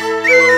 Música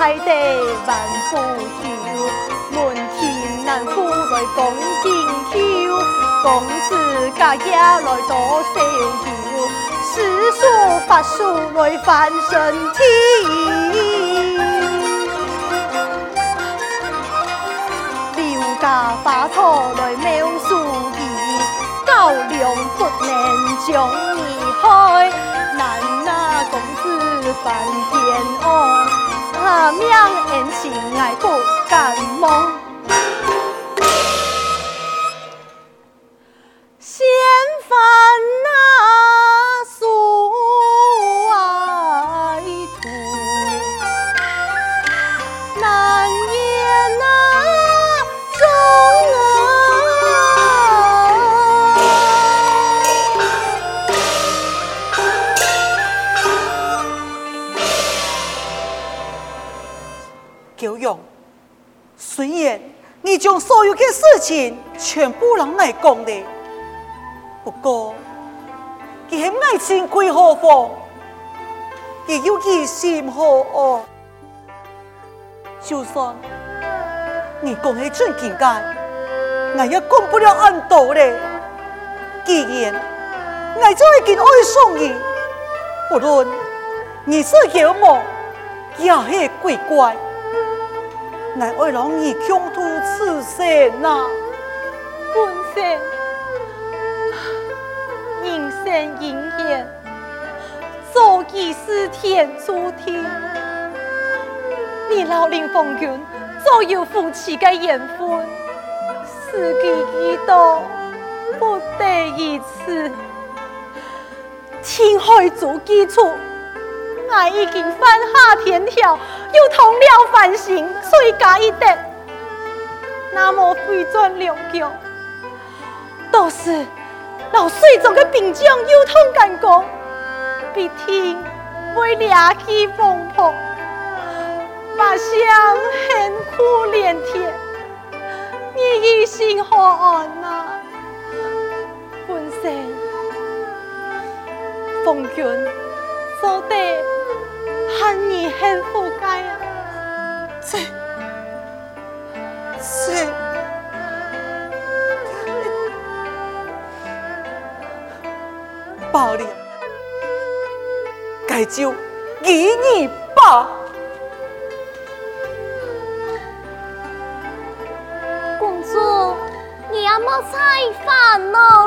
海底万步桥，门庭南府来讲金秋，公子家家来多逍遥，诗书法书来翻身体，柳家花草来描树意，高粱不能将你开，难那公子翻天哦。他命恩情爱不敢忘，将所有的事情全部让来讲的，不过，佢系爱情归何方？佢有其心何哦？就算你讲的真情感，我也讲不了安多嘞。既然我就已经爱上你，不论你是妖魔，也系鬼怪。乃爱让你穷途此生呐，本生人生因缘，早已是天注定。你老林风君早有夫妻的缘分，时机已到，不得已辞，天海做基础。我已经犯下天条，又通了凡心，罪加一等。那么回转两脚，都是老水中的病将又通干戈，必定会两气风波，把相恨苦连天。你一心何安啊？本身奉君做得。盼你幸福该就给你吧。公主，你要莫再烦恼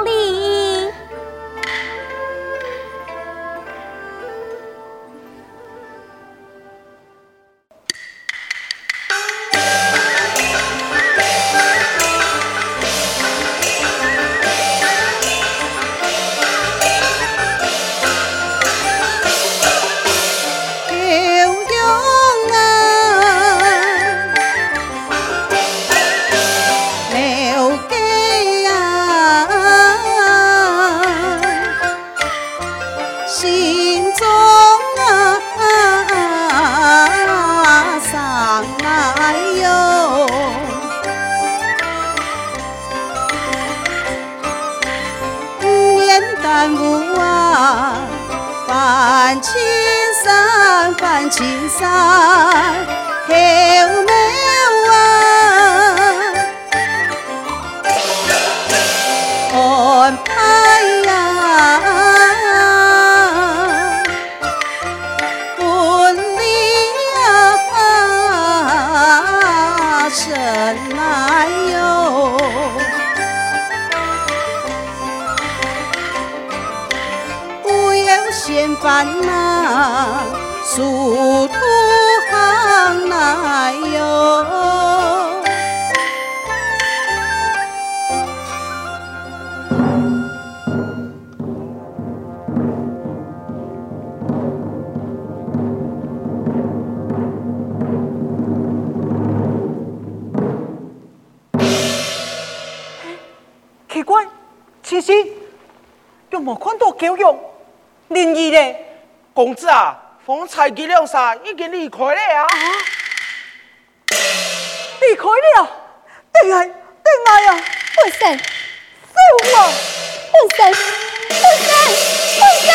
嫌烦呐。殊途航来哟，奇怪，青青，有冇看到狗肉？灵异嘞，公子啊！方才几两山已经离开了啊！离开了，对爱，对爱啊！本神，救我！本神，本神，本神。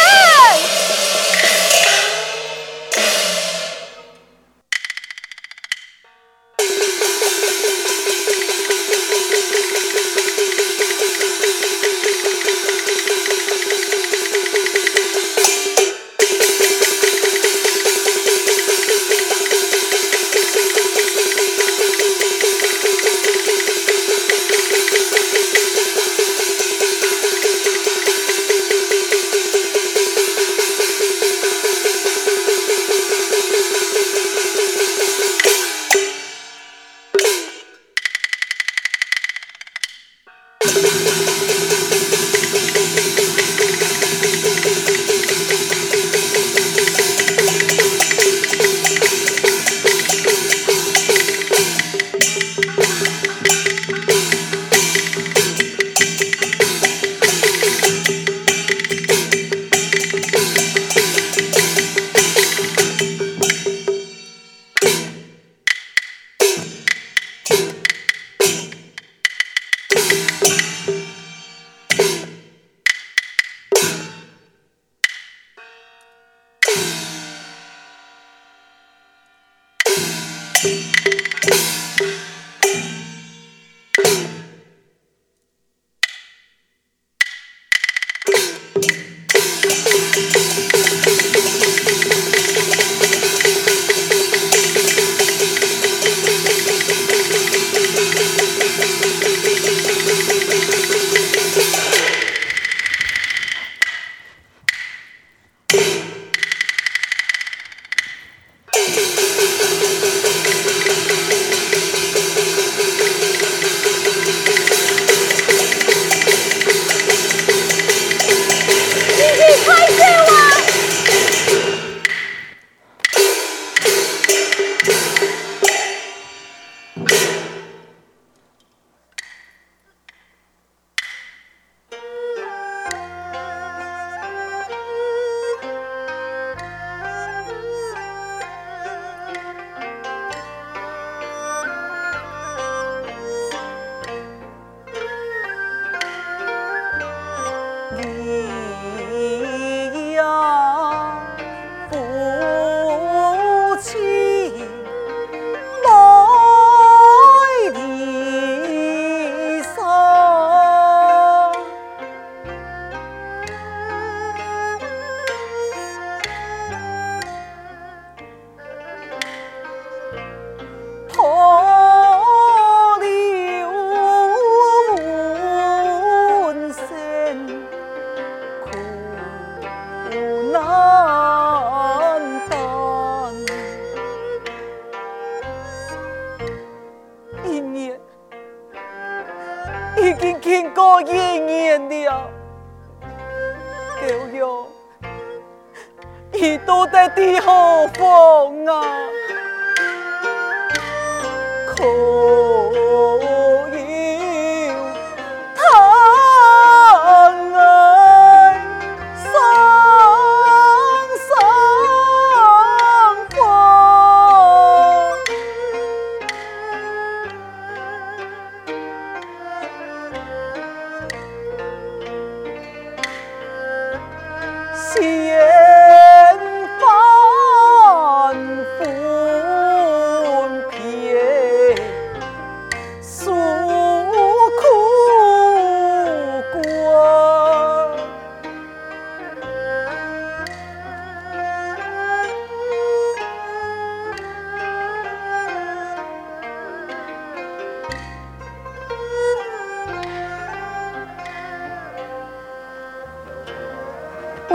风啊。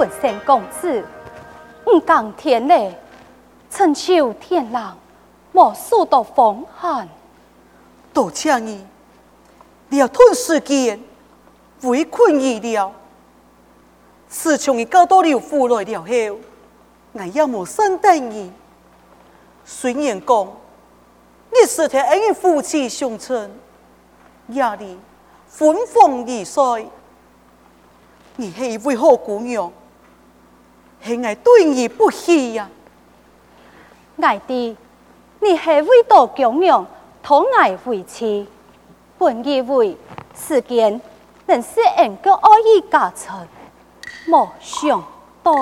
本仙公子，五更天嘞，春秋天冷，莫数到风寒。多谢你，你要吞时间，围困医疗。自从你搞到了府来了后，我也无善待你。虽然讲，你是替俺夫妻相称，夜里婚房易碎，你是一位好姑娘。是爱对你不起呀，爱弟，你是为多供养，讨爱为妻，本以为世间能使人个爱意加成，没想到。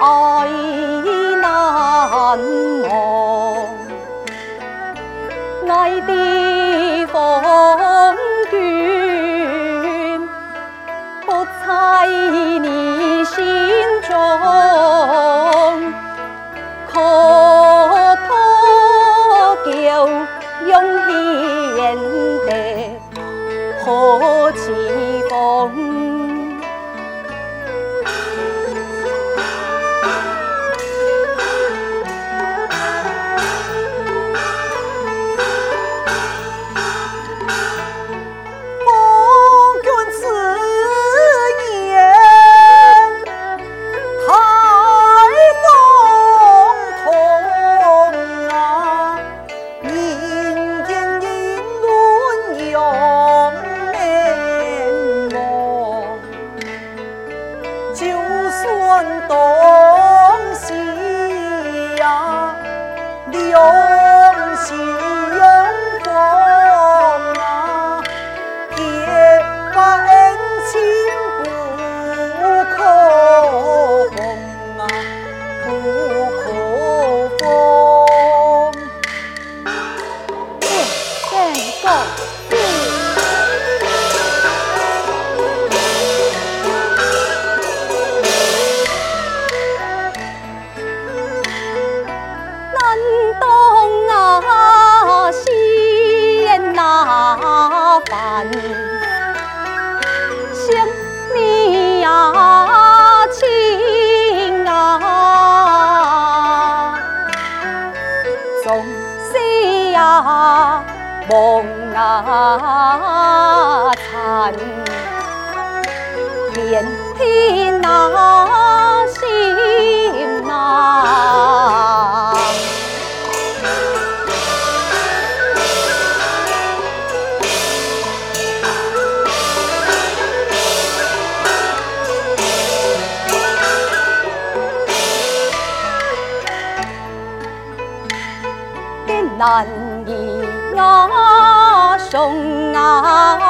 爱天难以压胸啊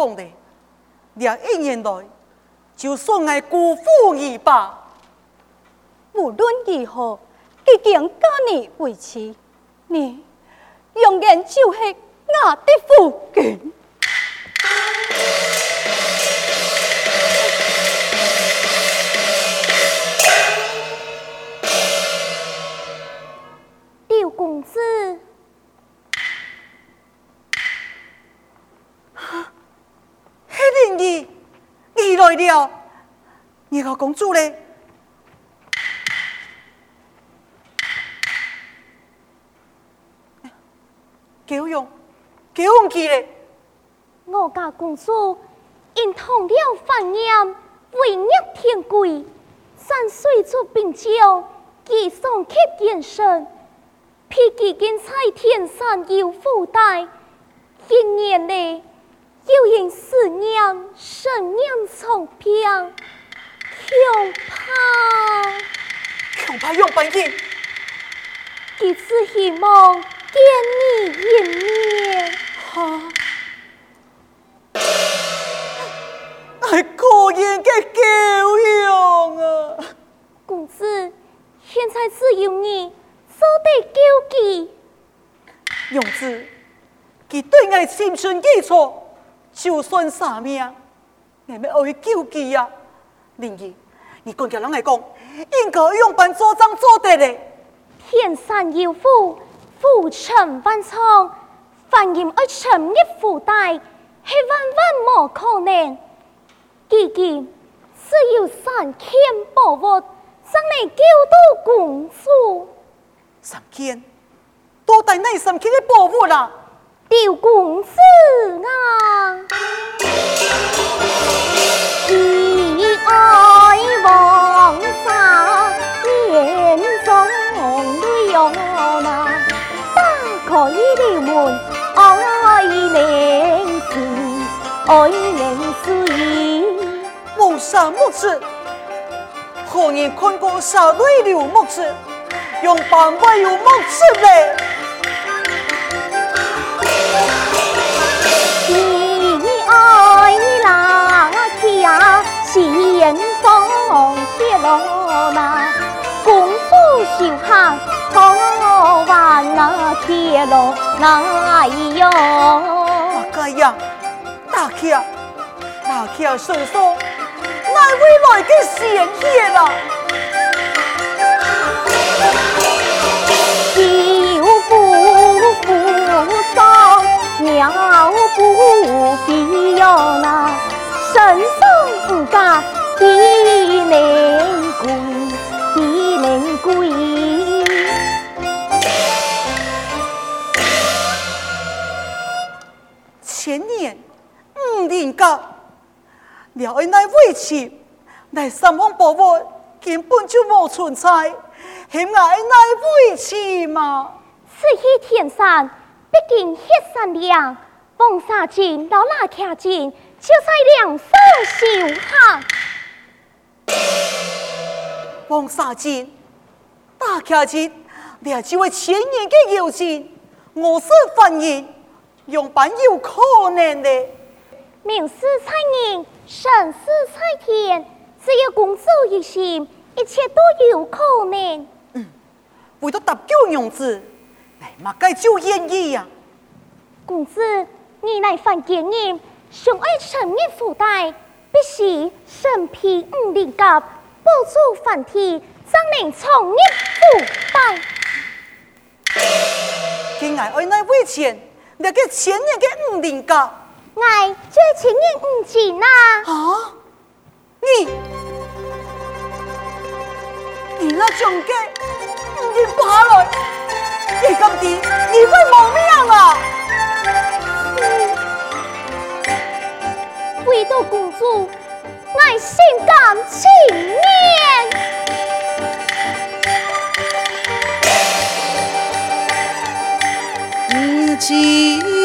讲的，两一年来就算爱辜负你吧。无论如何，既然嫁你为妻，你永远就是我的夫君。来了，你个公主嘞？够用，够用气嘞！我家公主因通了凡言，为虐天贵，三岁做兵将，寄送给元神，披几件彩天上有福带，一年内又因思念，生念重病，恐怕恐怕用半天，一次希望见你一面。哈！系个人嘅够用啊！公子，现在只有你做得救济。勇子，佢对我心存基础，就算啥命，我咪爱救济啊！林姨，你讲叫人来讲，应该用办做账做得嘞。天山有虎，虎呈万重，凡人爱沉一虎带，系万万无可能。如今只有三千宝物，才能救到公主。三千，多带那三千的宝物啦！六公子啊，你爱王沙眼中泪涌啊，打开了门，爱凝视，爱凝视。谋杀木子，何人看过杀泪流木子？用板位有木子嘞？前方铁路嘛？公主小巷可玩那铁路哪有？大哥呀，大哥，大哥说说，哪位来个贤爷啦？有不服从，鸟不比哟那，身上不加地灵贵，地灵贵。前年五年甲，了爱那委屈，来三方宝物根本就无存在，还爱那委屈嘛？此去天山，毕竟血山凉，黄沙金到那卡金，就在梁上修行。黄沙金，大卡金，两几位千年的友情，我是凡人，用办有可能的。名士在人，生死在天，只要公主一心，一切都有可能。为了搭救娘子，来嘛该就愿意呀。公子，你乃凡间人，想爱沉溺福袋，必须身披五灵甲，保住梵体，将能重入福袋。今爱爱那为钱，那个前年的五灵甲。爱这千年五钱呐！啊！你你那种嘅你爬来，你咁啲，你会冇命啊！为到公主，我心甘情愿。如今。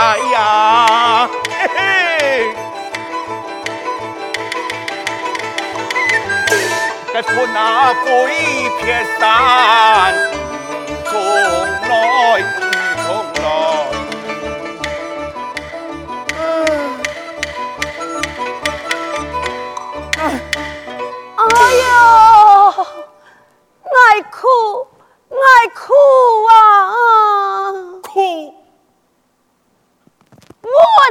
哎呀嘿嘿。不负那飞撇山，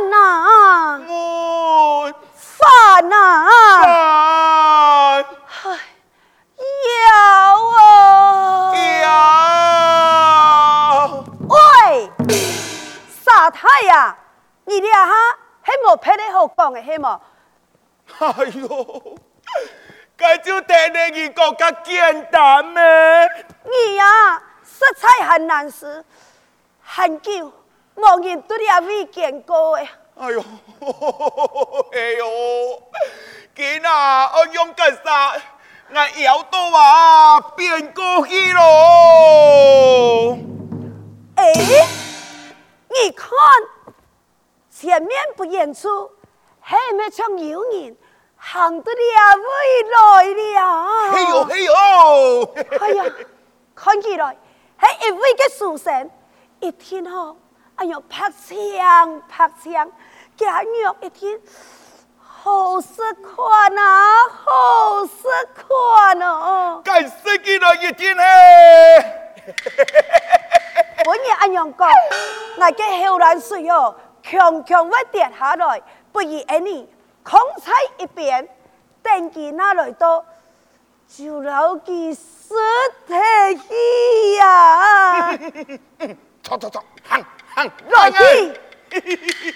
闷啊！闷，烦啊！你俩哈，还冇配得好讲的，系冇？哎呦，该就得你讲个简单咩？你呀，实在很难死，很久冇人对你阿未见过诶。哎呦，哎呦，今啊，我用干啥？我腰都啊变过去咯。哎，你看。前面不演出，后面唱有人行得了未来了。嘿呦嘿呦！哎呀，看起来还一位嘅书生，一天哦，哎呦拍枪拍枪，假若一天好识看啊，好识看啊！干死几多一天嘿？本日阿娘讲，那个后来水哦。强强会跌下来，不如安尼空在一边，等佢那来到，就留佢尸体呀！走走走，行老弟嘿嘿嘿嘿